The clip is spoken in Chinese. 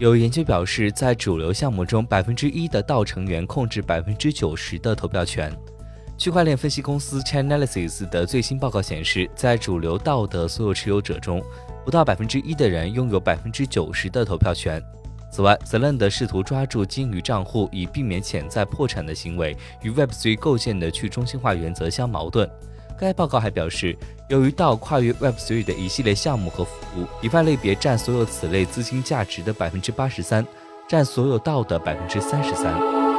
有研究表示，在主流项目中，百分之一的道成员控制百分之九十的投票权。区块链分析公司 Chainalysis 的最新报告显示，在主流道的所有持有者中，不到百分之一的人拥有百分之九十的投票权。此外 z e l a n d 试图抓住鲸鱼账户以避免潜在破产的行为，与 Web3 构建的去中心化原则相矛盾。该报告还表示，由于道跨越 Web3 的一系列项目和服务，DeFi 类别占所有此类资金价值的百分之八十三，占所有道的百分之三十三。